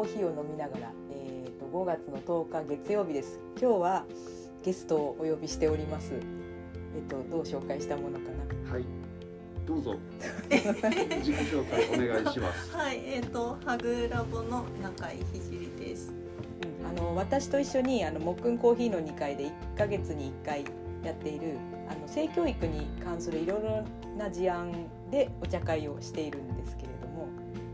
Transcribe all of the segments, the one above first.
コーヒーを飲みながら、えー、と5月の10日月曜日です。今日はゲストをお呼びしております。えっ、とどう紹介したものかな？はい、どうぞ。自己紹介お願いします。はい、えっ、とハグラボの中井ひじりです。うんあの私と一緒にあのもっくんコーヒーの2階で1ヶ月に1回やっているあの性教育に関するいろいろな事案でお茶会をしているんですけれども、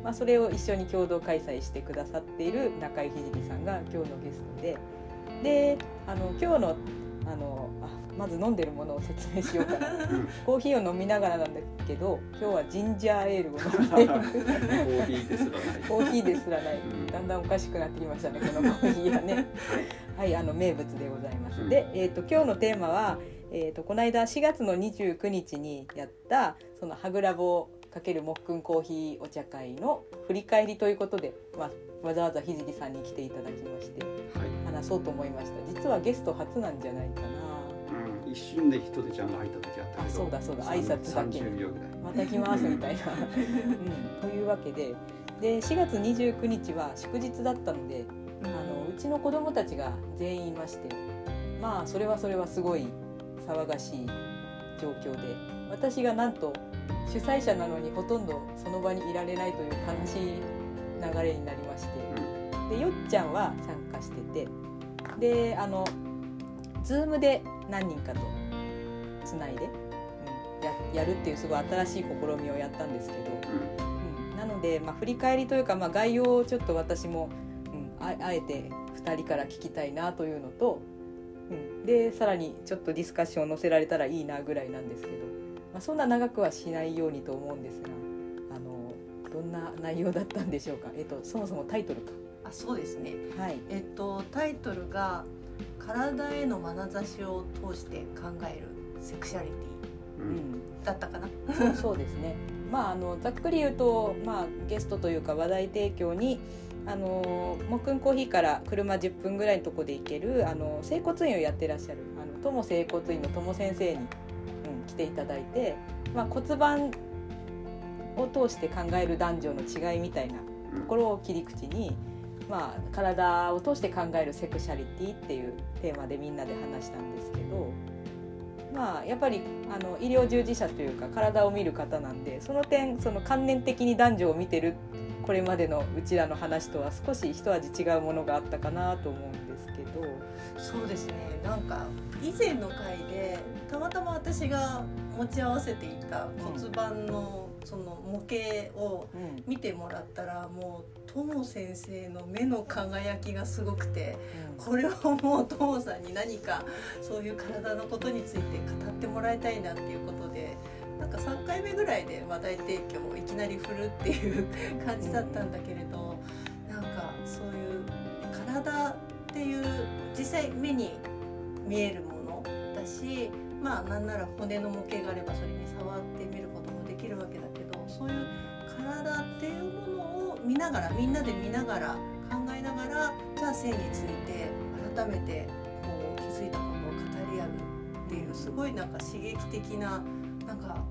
まあ、それを一緒に共同開催してくださっている中井ひじりさんが今日のゲストで。であの今日のあのあまず飲んでるものを説明しようかな。うん。コーヒーを飲みながらなんだけど今日はジンジャーエールを飲んでコーヒーですらない。コーヒーですらない。うん。だんだんおかしくなってきましたねこのコーヒーがね。はい、あの名物でございます。うん。で、えっ、と今日のテーマは、えっ、とこの間4月の29日にやったそのハグラボもっくんコーヒーお茶会の振り返りということで、まあ、わざわざひじりさんに来ていただきましてはい、話そうと思いました。実はゲスト初なんじゃないかな。うん、一瞬で人手ちゃんが入った時あったけど。あそうだそうだ挨拶だけ三十秒ぐらい。また来ますみたいな。うん、というわけでで4月29日は祝日だったのであのうちの子供たちが全員いましてまあそれはそれはすごい騒がしい状況で私がなんと主催者なのにほとんどその場にいられないという悲しい流れになりまして。でよっちゃんは参加してて。であの Zoom で何人かとつないで、うん、ややるっていうすごい新しい試みをやったんですけど、うん、うん、なので、まあ、振り返りというか、まあ、概要をちょっと私も、うん、ああえて2人から聞きたいなというのと、うん、でさらにちょっとディスカッションを載せられたらいいなぐらいなんですけど、まあ、そんな長くはしないようにと思うんですがあのどんな内容だったんでしょうか、えっと、そもそもタイトルか。あ、そうですね。はいえっ、とタイトルが体への眼差しを通して考えるセクシャリテう、うんだったかな。そ うそうですね。まああのざっくり言うと、まあゲストというか話題提供に。あのもっくんコーヒーから車10分ぐらいのとこで行けるあの整骨院をやってらっしゃるあの友整骨院の友先生に、うん、来ていただいて、まあ、骨盤を通して考える男女の違いみたいなところを切り口に、まあ、体を通して考えるセクシャリティっていうテーマでみんなで話したんですけど、まあ、やっぱりあの医療従事者というか体を見る方なんでその点その観念的に男女を見てるこれまでのうちらの話とは少し一味違うものがあったかなと思うんですけど。そうですね。なんか以前の回でたまたま私が持ち合わせていた骨盤のその模型をうん見てもらったらもう友先生の目の輝きがすごくて。これをもう友さんに何かそういう体のことについて語ってもらいたいなっていうことでなんか3回目ぐらいで話題提供をいきなり振るっていう感じだったんだけれどなんかそういう体っていう実際目に見えるものだしまあなんなら骨の模型があればそれに触ってみることもできるわけだけどそういう体っていうものを見ながらみんなで見ながら考えながらじゃあ性について改めてこう気づいたことを語り合うっていうすごいなんか刺激的ななんか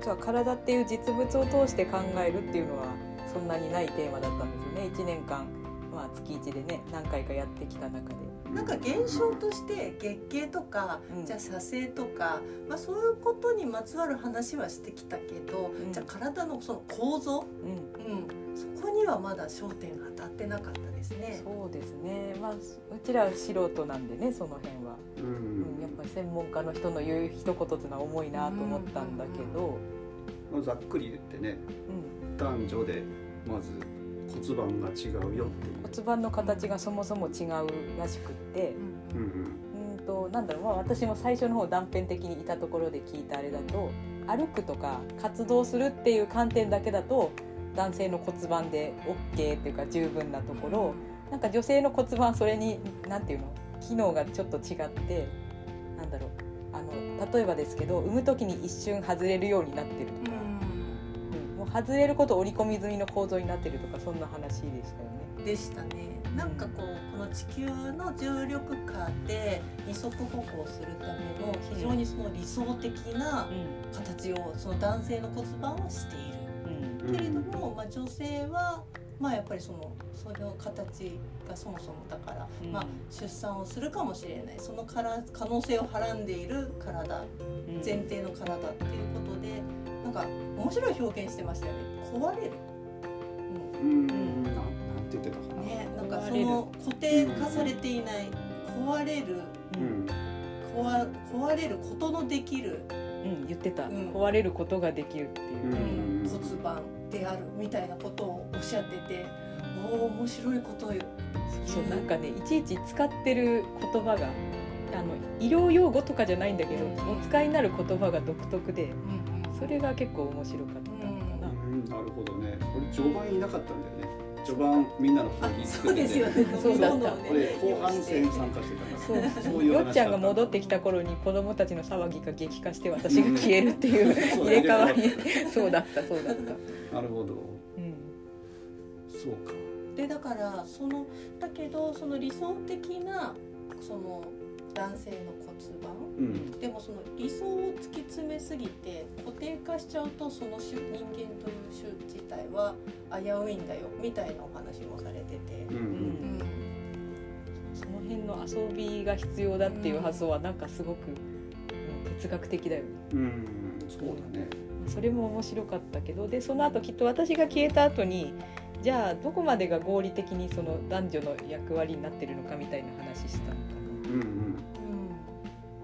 実は体っていう実物を通して考えるっていうのはそんなにないテーマだったんですよね。1年間、まあ、月1でね何回かやってきた中で。なんか現象として月経とか、うん。じゃあ射精とか、まあ、そういうことにまつわる話はしてきたけど、ん。じゃあ体のその構造、うん。うん、そこにはまだ焦点が当たってなかったですね。そうですね、まあ、うちら素人なんでねその辺は、ううんん、やっぱり専門家の人の言う一言っていうのは重いなと思ったんだけど、まあざっくり言ってね、うん、男女でまず骨盤が違うよっていう。骨盤の形がそもそも違うらしくって。うんうん。となんだろう、まあ、私も最初の方断片的にいたところで聞いたあれだと歩くとか活動するっていう観点だけだと男性の骨盤で OK っていうか十分なところ、なんか女性の骨盤はそれに何ていうの？機能がちょっと違ってなんだろう。あの例えばですけど産む時に一瞬外れるようになってるとか、外れること織り込み済みの構造になってるとかそんな話でしたよね。でしたね。なんかこうこの地球の重力下で二足歩行するための非常にその理想的なうん形をその男性の骨盤はしている。うんけれども、まあ、女性はまあやっぱりそのその形がそもそもだから、うんまあ、出産をするかもしれないそのから可能性をはらんでいる体うん前提の体っていうことでなんか面白い表現してましたよね。壊れる、うん。なん。なんて言ってたかな、ね、なんかその固定化されていない壊れる。うん。壊壊れることのできる、うん、言ってた、うん。壊れることができるっていう、うん。骨盤であるみたいなことをおっしゃってておお面白いことを言う。そうなんかねいちいち使ってる言葉があの医療用語とかじゃないんだけど、うん。お使いになる言葉が独特でうんうんそれが結構面白かったのかな、うん。なるほどね。俺序盤いなかったんだよね。序盤みんなのコあー作ってて。ですよね。そうだった。俺後半戦参加してたから。そういうよ話っちゃんが戻ってきた頃に子供たちの騒ぎが激化して私が消えるっていう 入れ替わり。そうだったそうだった、なるほど。うん。そうか。でだからそのだけどその理想的なその男性の骨盤？うん。でもその理想を突き詰めすぎて固定化しちゃうとその種人間という種自体は危ういんだよみたいなお話もされてて。うん、ううん。んその辺の遊びが必要だっていう発想はなんかすごく、うん哲学的だよね。うん、そうだね。それも面白かったけどでその後きっと私が消えた後にじゃあどこまでが合理的にその男女の役割になってるのかみたいな話したのかうんうん。うん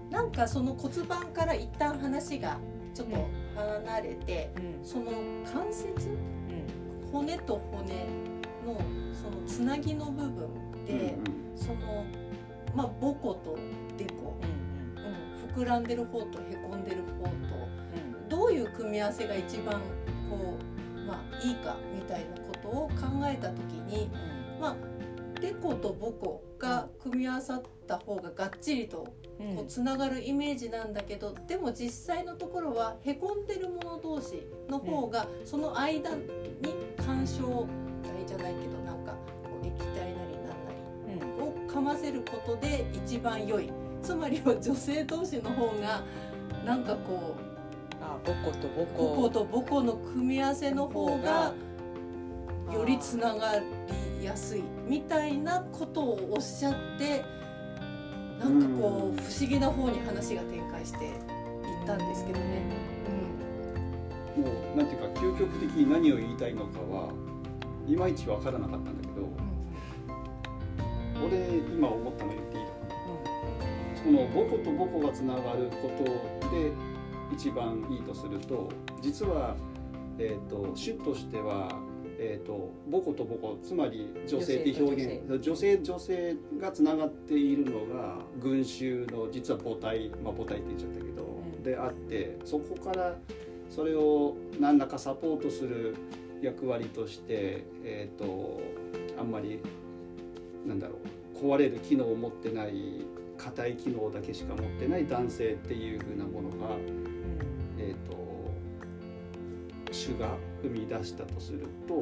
なんかその骨盤から一旦話がちょっと離れて、な。うん。その関節うん。骨と骨のそのつなぎの部分で、そのまあ母骨とデコ、うんうん、膨らんでる方とへこんでる方とうん。どういう組み合わせが一番こうまあいいかみたいなことを考えた時にまあデコと母骨が組み合わさった方ががっちりとうんこうつながるイメージなんだけどでも実際のところはへこんでるもの同士の方がその間に干渉剤じゃないけどなんかこう液体なりなんなりうん。をかませることで一番良い。つまりは女性同士の方がなんかこあ母骨とう母母骨骨と母骨の組み合わせの方がよりつながりやすいみたいなことをおっしゃってなんかこう不思議な方に話が展開していったんですけどね。もうなんていうか究極的に何を言いたいのかはいまいちわからなかったんだけど俺今思ったの言っていいその母骨と母骨がつながることで一番いいとすると実は、えー、と種としては、えー、と母骨と母骨つまり女性って表現女性女性がつながっているのが群衆の実は母体まあ母体って言っちゃったけど、うん。であってそこからそれを何らかサポートする役割として、えー、とあんまりなんだろう壊れる機能を持ってない硬い機能だけしか持ってない男性っていう風なものが、えー、と種が生み出したとするとうん。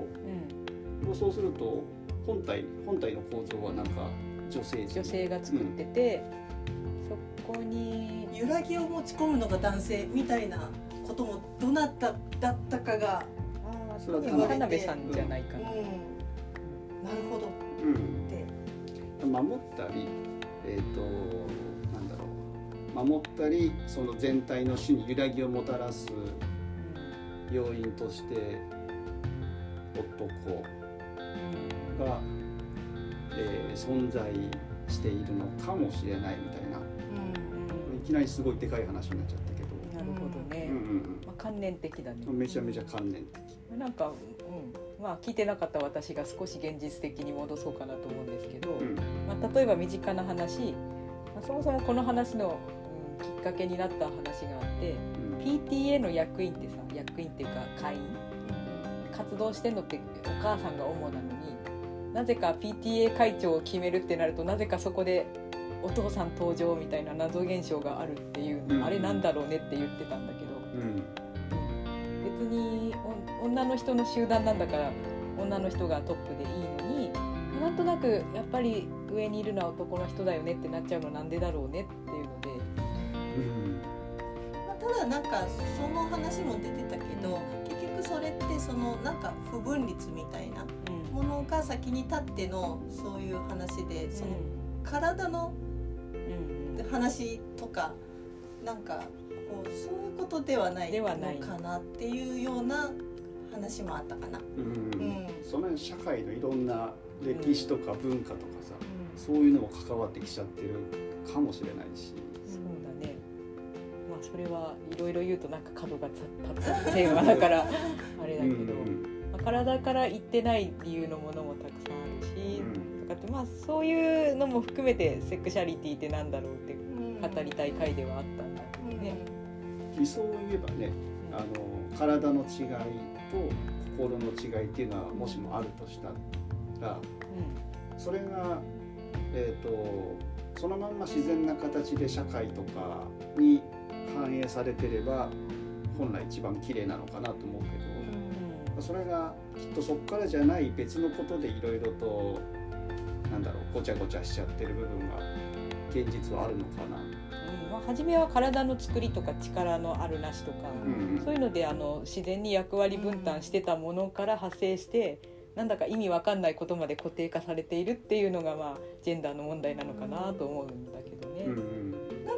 うんそうすると本体本体の構造はなんか女性女性が作ってて、そこに。揺らぎを持ち込むのが男性みたいなこともどなただったかが、あそれはー田辺さんじゃないかうん、な。なるほど。うん。って。守ったりえっ、となんだろう。守ったりその全体の種に揺らぎをもたらす要因として男が、えー存在しているのかもしれないみたいな。うんいきなりすごいでかい話になっちゃったけど、なるほどね、うんうんまあ、観念的だね。うん、めちゃめちゃ関連的。なんか、うん、まあ聞いてなかった私が少し現実的に戻そうかなと思うんですけど、うん。まあ、例えば身近な話、まあ、そもそもこの話の、うん、きっかけになった話があって。うん。PTA の役員ってさ役員っていうか会員？活動してんのってお母さんが主なのになぜか PTA 会長を決めるってなるとなぜかそこでお父さん登場みたいな謎現象があるっていう、うん。あれなんだろうねって言ってたんだけど。うん。別にお女の人の集団なんだから女の人がトップでいいのになんとなくやっぱり上にいるのは男の人だよねってなっちゃうのなんでだろうねっていうので、うんまあ、ただなんかその話も出てたけど結局局それってそのなんか不分立みたいなうん。ものが先に立ってのそういう話でその体のうんうん。話とかなんかこうそういうことではないのではない。かなっていうような話もあったかな。うん。うん。その辺社会のいろんな歴史とか文化とかさ、そういうのも関わってきちゃってるかもしれないし、それはいろいろ言うとなんか角が立つテーマだから あれだけど、まあ体から言ってない理由のものもたくさんあるし、とかってまあそういうのも含めてセクシャリティってなんだろうって語りたい回ではあったんだけどね。理想を言えばねあの体の違いと心の違いっていうのはもしもあるとしたらそれが、えー、とそのまんま自然な形で社会とかに反映されてれば本来一番綺麗なのかなと思うけど、それがきっとそこからじゃない別のことでいろいろとなんだろうごちゃごちゃしちゃってる部分が現実はあるのかな。うん。まあ、初めは体の作りとか力のあるなしとか、うん。そういうのであの自然に役割分担してたものから派生して、なんだか意味わかんないことまで固定化されているっていうのが、まあ、ジェンダーの問題なのかなと思うんだけどね。うんうん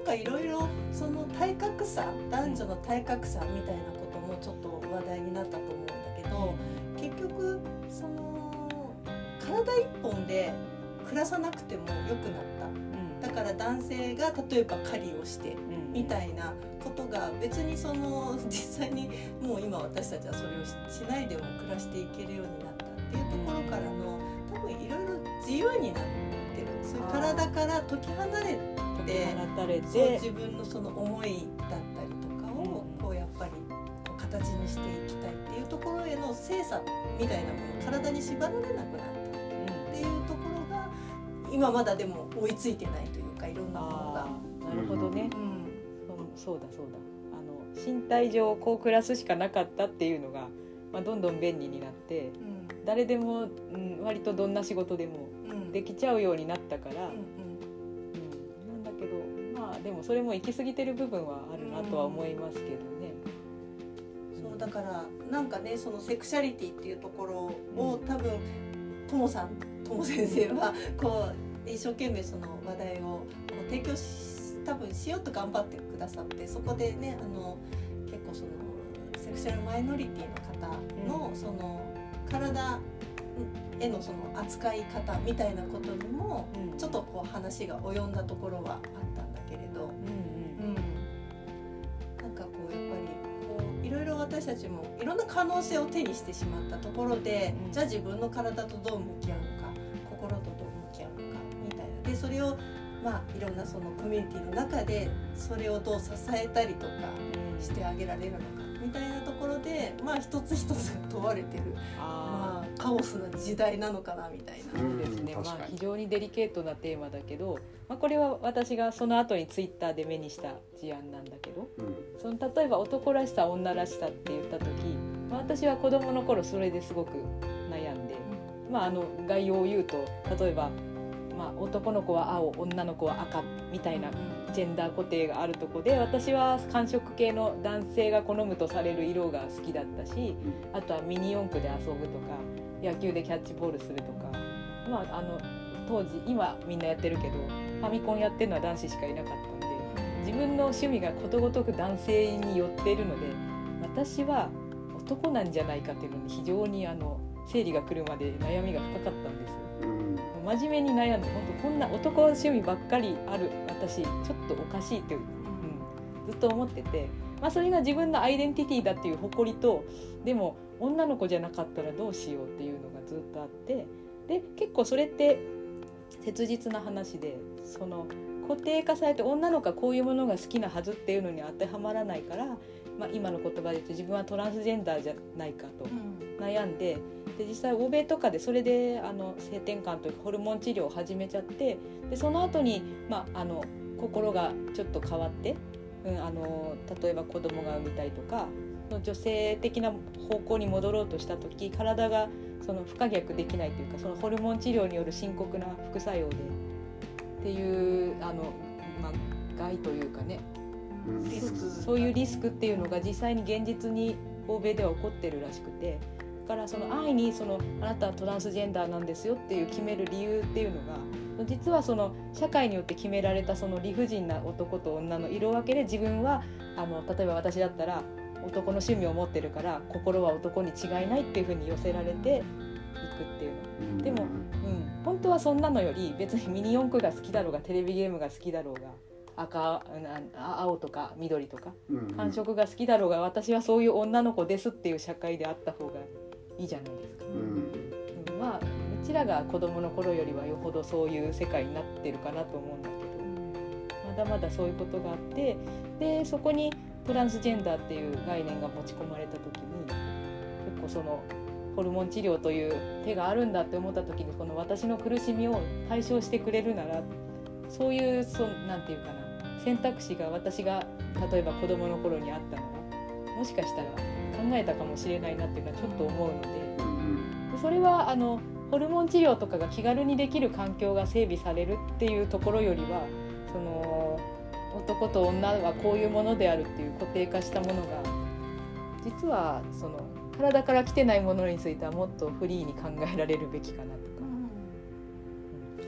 かいろいろその体格差男女の体格差みたいなこともちょっと話題になったと思うんだけど結局その体一本で暮らさなくても良くなった。だから男性が例えば狩りをしてうん。みたいなことが別にその 実際にもう今私たちはそれをししないでも暮らしていけるようになったっていうところからの多分いろいろ自由になってる。そういう体から解き離れて放たれそうて自分のその思いだったりとかをうんこうやっぱりこう形にしていきたいっていうところへの精査みたいなもの体に縛られなくなったっていうところが今まだでも追いついてないというかいろんなものが。なるほどね、うん。そうだそうだ。あの身体上こう暮らすしかなかったっていうのが、まあ、どんどん便利になってうん。誰でも、うん、割とどんな仕事でもうん。できちゃうようになったから、うんでもそれも行き過ぎてる部分はあるなとは思いますけどね。うんそうだからなんかねそのセクシャリティっていうところをうん多分ともさんとも先生はこう一生懸命その話題を提供し多分しようと頑張ってくださってそこでねあの結構そのセクシャルマイノリティの方の、うんその体へのその扱い方みたいなことにもうんちょっとこう話が及んだところはあった私たちもいろんな可能性を手にしてしまったところで、うん。じゃあ自分の体とどう向き合うのか心とどう向き合うのかみたいな。でそれをまあいろんなそのコミュニティの中でそれをどう支えたりとかうん。してあげられるのかみたいなところでまあ一つ一つ問われてる、あまあ、カオスな時代なのかなみたいな。そうですね、まあ非常にデリケートなテーマだけど、まあ、これは私がその後にツイッターで目にした事案なんだけどうんその例えば男らしさ女らしさって言った時、まあ、私は子供の頃それですごく悩んで、まあ、あの概要を言うと例えば、まあ、男の子は青女の子は赤みたいなジェンダー固定があるとこで私は寒色系の男性が好むとされる色が好きだったしあとはミニ四駆で遊ぶとか野球でキャッチボールするとか、まあ、あの当時今みんなやってるけどファミコンやってるのは男子しかいなかった自分の趣味がことごとく男性に寄っているので私は男なんじゃないかっていうのに非常にあの生理が来るまで悩みが深かったんです真面目に悩んで本当こんな男趣味ばっかりある私ちょっとおかしいって、うん、ずっと思ってて、まあ、それが自分のアイデンティティだっていう誇りとでも女の子じゃなかったらどうしようっていうのがずっとあってで結構それって切実な話でその固定化されて女の子はこういうものが好きなはずっていうのに当てはまらないから、まあ、今の言葉で言うと自分はトランスジェンダーじゃないかと。悩んでで実際欧米とかでそれであの性転換というかホルモン治療を始めちゃってでその後にまああの心がちょっと変わって、うん、あの例えば子供が産みたいとか女性的な方向に戻ろうとした時体がその不可逆できないというかそのホルモン治療による深刻な副作用でっていうあの、まあ、害というかね。うんリスク。そういうリスクっていうのが実際に現実に欧米では起こってるらしくて。だからその安易にそのあなたはトランスジェンダーなんですよっていう決める理由っていうのが実はその社会によって決められたその理不尽な男と女の色分けで自分はあの例えば私だったら男の趣味を持ってるから心は男に違いないっていうふうに寄せられていくっていうの。でもうん、本当はそんなのより別にミニ四駆が好きだろうがテレビゲームが好きだろうが赤な青とか緑とかうん繁殖が好きだろうが私はそういう女の子ですっていう社会であった方がいいじゃないですか。うん。うんまあうちらが子供の頃よりはよほどそういう世界になってるかなと思うんだけどまだまだそういうことがあってでそこにトランスジェンダーっていう概念が持ち込まれた時に結構そのホルモン治療という手があるんだって思った時にこの私の苦しみを解消してくれるならそういうそなんていうかな選択肢が私が例えば子供の頃にあったのがもしかしたら考えたかもしれないなっていうのはちょっと思うので。でそれはあのホルモン治療とかが気軽にできる環境が整備されるっていうところよりはその男と女はこういうものであるっていう固定化したものが実はその体から来てないものについてはもっとフリーに考えられるべきかなとか。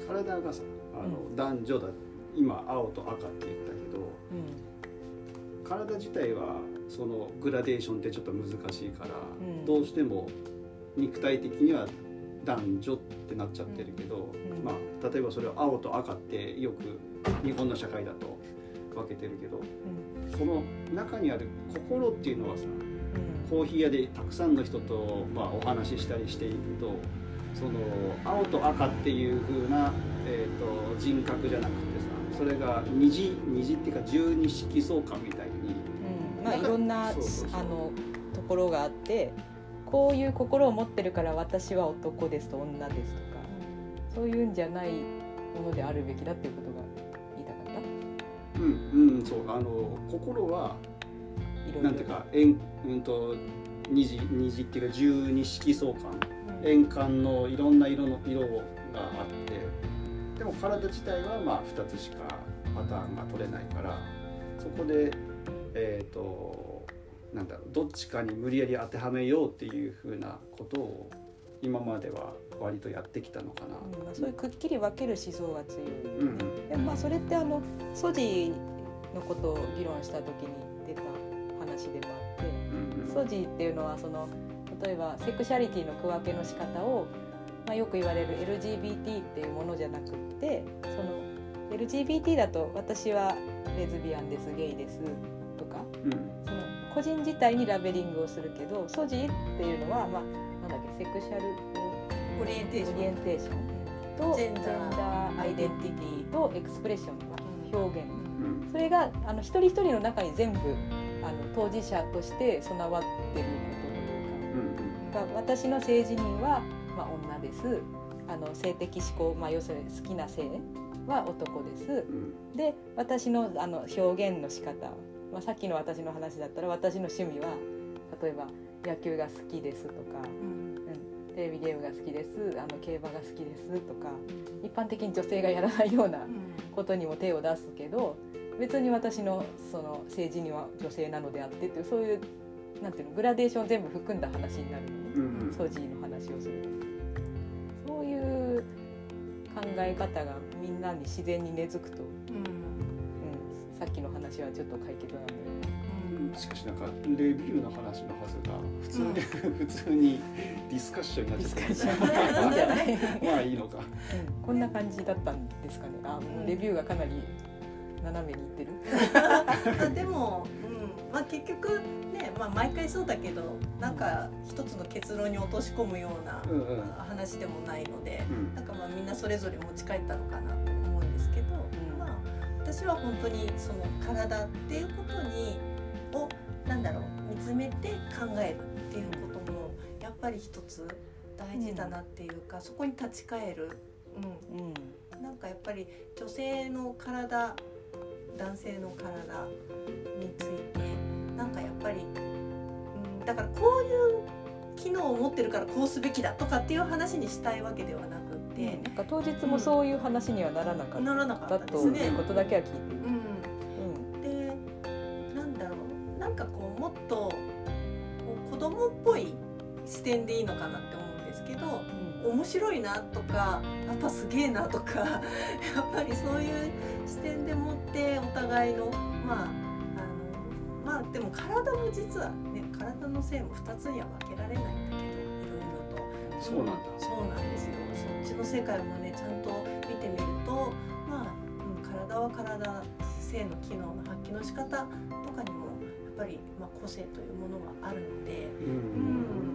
体がさあの、う男女だ今青と赤って言ったけど体自体はそのグラデーションってちょっと難しいから、うん。どうしても肉体的には男女ってなっちゃってるけど、ん。まあ、例えばそれを青と赤ってよく日本の社会だと分けてるけどうん。その中にある心っていうのはさうんコーヒー屋でたくさんの人と、まあ、お話ししたりしているとその青と赤っていう風な、えー、と人格じゃなくてさそれが虹虹っていうか十二色相関みたいにうん。まあいろんなあのところがあってこういう心を持ってるから私は男ですと女ですとかそういうんじゃないものであるべきだっていうことが言いたかった。うんうんそう。あの心はなんていうか円うんと虹虹っていうか十二色相関。円環のいろんな色の色があって。でも体自体はまあ2つしかパターンが取れないからそこでえっ、となんだろうどっちかに無理やり当てはめようっていうふうなことを今までは割とやってきたのかな。うんまあ、そういうくっきり分ける思想が強い。よね。うん。でもまあそれってあのソジのことを議論した時に話でもあってソジっていうのはその例えばセクシャリティの区分けの仕方を、まあ、よく言われる LGBT っていうものじゃなくってその LGBT だと私はレズビアンですゲイですとかうん。その個人自体にラベリングをするけど SOGI っていうのは、まあ、なんだっけ sexualオリエンテーション。 orien tation。と gender identity と expression、まあ表現。うん。それがあの一人一人の中に全部あの当事者として備わってることというか。うんが私の性自認は、まあ、女です。あの性的指向、まあ、要するに好きな性は男です。うん。で私のあの表現の仕方、まあ、さっきの私の話だったら私の趣味は例えば野球が好きですとか、うん、テレビゲームが好きです。あの競馬が好きですとか一般的に女性がやらないようなことにも手を出すけど別に私のその政治には女性なのであってっていうそういうなんていうのグラデーションを全部含んだ話になるソジーの話をすると。そういう考え方がみんなに自然に根付くと、うん、さっきの話はちょっと解決なんだよね。しかしなんかレビューの話のはずが普通に、普通にディスカッションになっちゃった。まあいいのか。うん。こんな感じだったんですかね。あ、もうレビューがかなり斜めにいってる。あでも、うん。まあ、結局ね、まあ、毎回そうだけどなんか一つの結論に落とし込むようなうんうん。話でもないので、うん。なんかまあみんなそれぞれ持ち帰ったのかなと思うんですけど、ん。まあ、私は本当にその体っていうことにをなんだろう見つめて考えるっていうこともやっぱり一つ大事だなっていうか、そこに立ち返る、うん。うん、なんかやっぱり女性の体男性の体についてなんかやっぱり、うん、だからこういう機能を持ってるからこうすべきだとかっていう話にしたいわけではなくって、なんか当日もそういう話にはならなかっならなかたとったですねいう。ことだけは聞いている。うん、でとこう子供っぽい視点でいいのかなって思面白いなとかやっぱすげえなとか やっぱりそういう視点でもってお互いのまああのまあでも体も実はね体の性も2つには分けられないんだけどいろいろと。そうなんだ。そうなんですよ。そっちの世界もねちゃんと見てみるとまあ、うん、体は体性の機能の発揮の仕方とかにもやっぱり、まあ、個性というものがあるので。うん。うん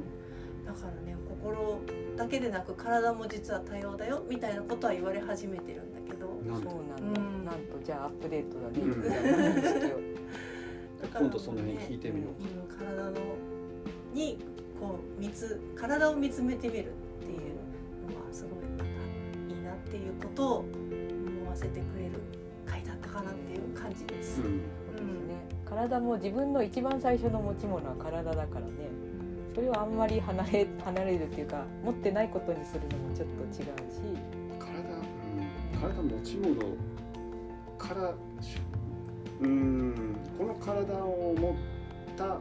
だけでなく体も実は多様だよみたいなことは言われ始めてるんだけど。そうなんだ、うん。なんとじゃあアップデートだね、うん。だから今度その辺聞いてみようか。うん、体のにこう見つ体を見つめてみるっていうのはすごいまた。いいなっていうことを思わせてくれる回だったかなっていう感じです。うん。そうですね。体も自分の一番最初の持ち物は体だからねそれをあんまり離れ離れるっていうか持ってないことにするのもちょっと違うし。体、うん、体持ち物からうんこの体を持った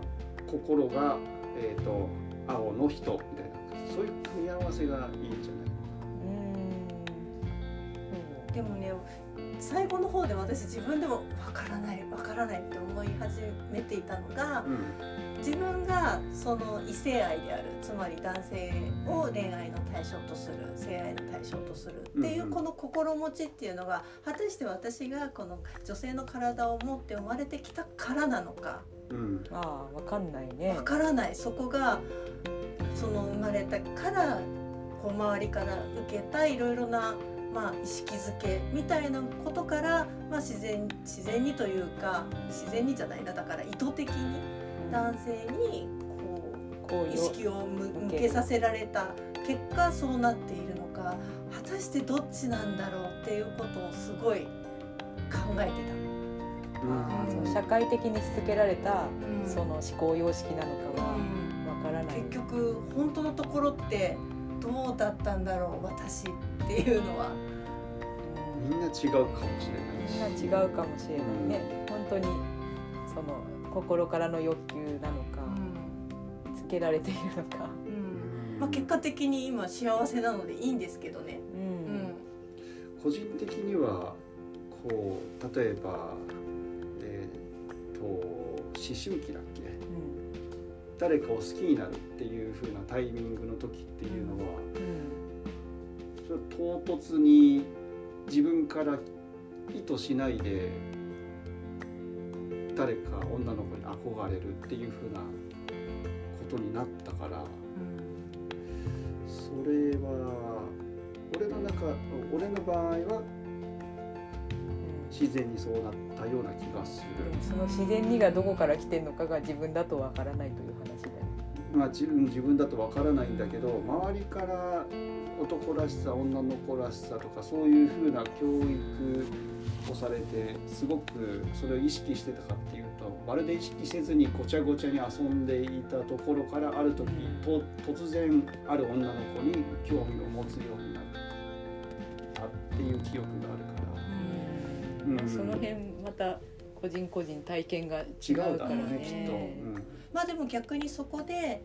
心が、えー、と青の人みたいなそういう組み合わせがいいんじゃない？うーん。でもね最後の方で私自分でもわからないわからないって思い始めていたのが自分がその異性愛であるつまり男性を恋愛の対象とする性愛の対象とするっていうこの心持ちっていうのが果たして私がこの女性の体を持って生まれてきたからなのか。うん。うんああわかんないね。わからない。そこがその生まれたからこう周りから受けたいろいろな、まあ、意識づけみたいなことから、まあ、自然自然にというか自然にじゃないなだから意図的に男性にこう意識を向向けさせられた結果そうなっているのか果たしてどっちなんだろうっていうことをすごい考えてああうん。そう社会的にしつけられたた。うん。その思考様式なのかはうん。わからない、結局本当のところってどうだったんだろう私っていうのは。うんみんな違うかもしれないし。みんな違うかもしれないね、本当にその心からの欲求なのか、つけられているのか、うん。まあ、結果的に今幸せなのでいいんですけどね、ううん。ん個人的にはこう例えばえっ、と思春期だっけ？誰かを好きになるっていう風なタイミングの時っていうのは、それは唐突に自分から意図しないで誰か女の子に憧れるっていう風なことになったからそれは俺の中俺の場合は自然にそうなったような気がする。うんその自然にがどこから来てるのかが自分だとわからないという話だよまあ、自分自分だとわからないんだけど周りから男らしさ女の子らしさとかそういうふうな教育をされてすごくそれを意識してたかっていうとまるで意識せずにごちゃごちゃに遊んでいたところからある時と突然ある女の子に興味を持つようになったっていう記憶があるから、うん。その辺また個人個人体験が違違うからね。ねきっと。うん。まあでも逆にそこで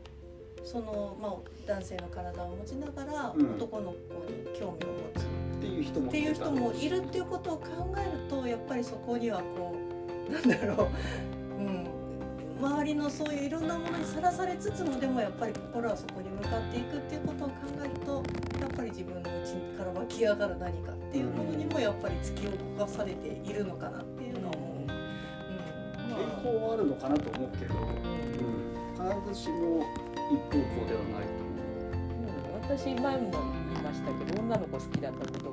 その、まあ、男性の体を持ちながらうん。男の子に人もっていう人もいるっていうことを考えるとやっぱりそこにはこうなんだろう、うん、周りのそういういろんなものにさらされつつもでもやっぱり心はそこに向かっていくっていうことを考えるとやっぱり自分の内から湧き上がる何かっていうものにもやっぱり突き動かされているのかなっていうのは思う。はあるのかなと思うけど、うん、必ずしも一方向ではないとう。ん。私前も言いましたけど女の子好きだったこと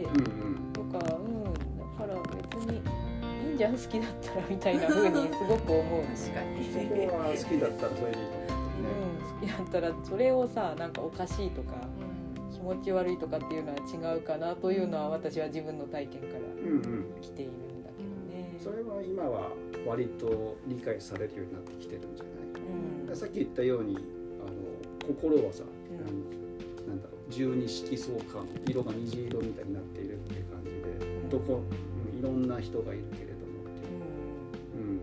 て、思う。うんとかうんだから別にいいんじゃん好きだったらみたいな 風にすごく思う確かにそこは好きだったらそれでいいと思ううん、好きだったらそれをさなんかおかしいとか気持ち悪いとかっていうのは違うかなというのは私は自分の体験から。来ているんだけどね。それは今は割と理解されるようになってきてるんじゃない？うんさっき言ったようにあの心はさ、んなん十二色相関色が虹色みたいになっているっていう感じで、ん。どこ、うんいろんな人がいるけれどもっていう。うん。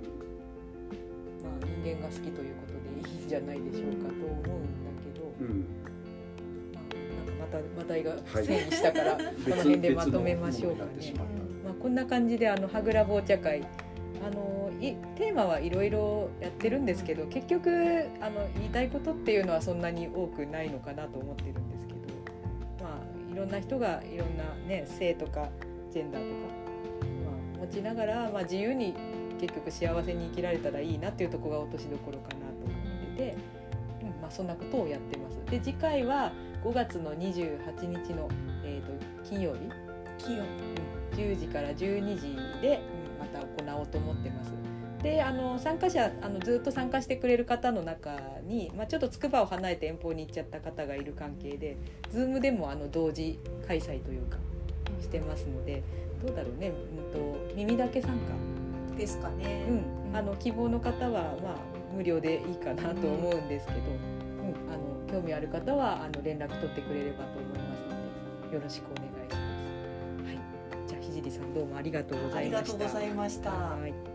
まあ、人間が好きということでいいんじゃないでしょうかと思うんだけど、うん。まあ、なんかまた話題がはい。整理したから、この辺でまとめましょうかね。まっまあ、こんな感じであのはぐら紅茶会。あのいテーマはいろいろやってるんですけど結局あの言いたいことっていうのはそんなに多くないのかなと思ってるんですけど、ろんな人がいろんな、ね、性とかジェンダーとか、まあ、持ちながら、まあ、自由に結局幸せに生きられたらいいなっていうところが落としどころかなと思ってて、うんまあ、そんなことをやってます。で次回は5月の28日の、えー、と金曜日？器用10時から12時でうんまた行おうと思ってます。であの参加者あのずっと参加してくれる方の中に、まあ、ちょっと筑波を離れて遠方に行っちゃった方がいる関係で Zoom でもあの同時開催というかしてますのでどうだろうね、うん、と耳だけ参加、ですかね。うん、あの希望の方は、まあ、無料でいいかなと思うんですけど、うん、あの興味ある方はあの連絡取ってくれればと思いますのでよろしくお願いします。はい、じゃあひじりさんどうもありがとうござありがとういました。ございました。はい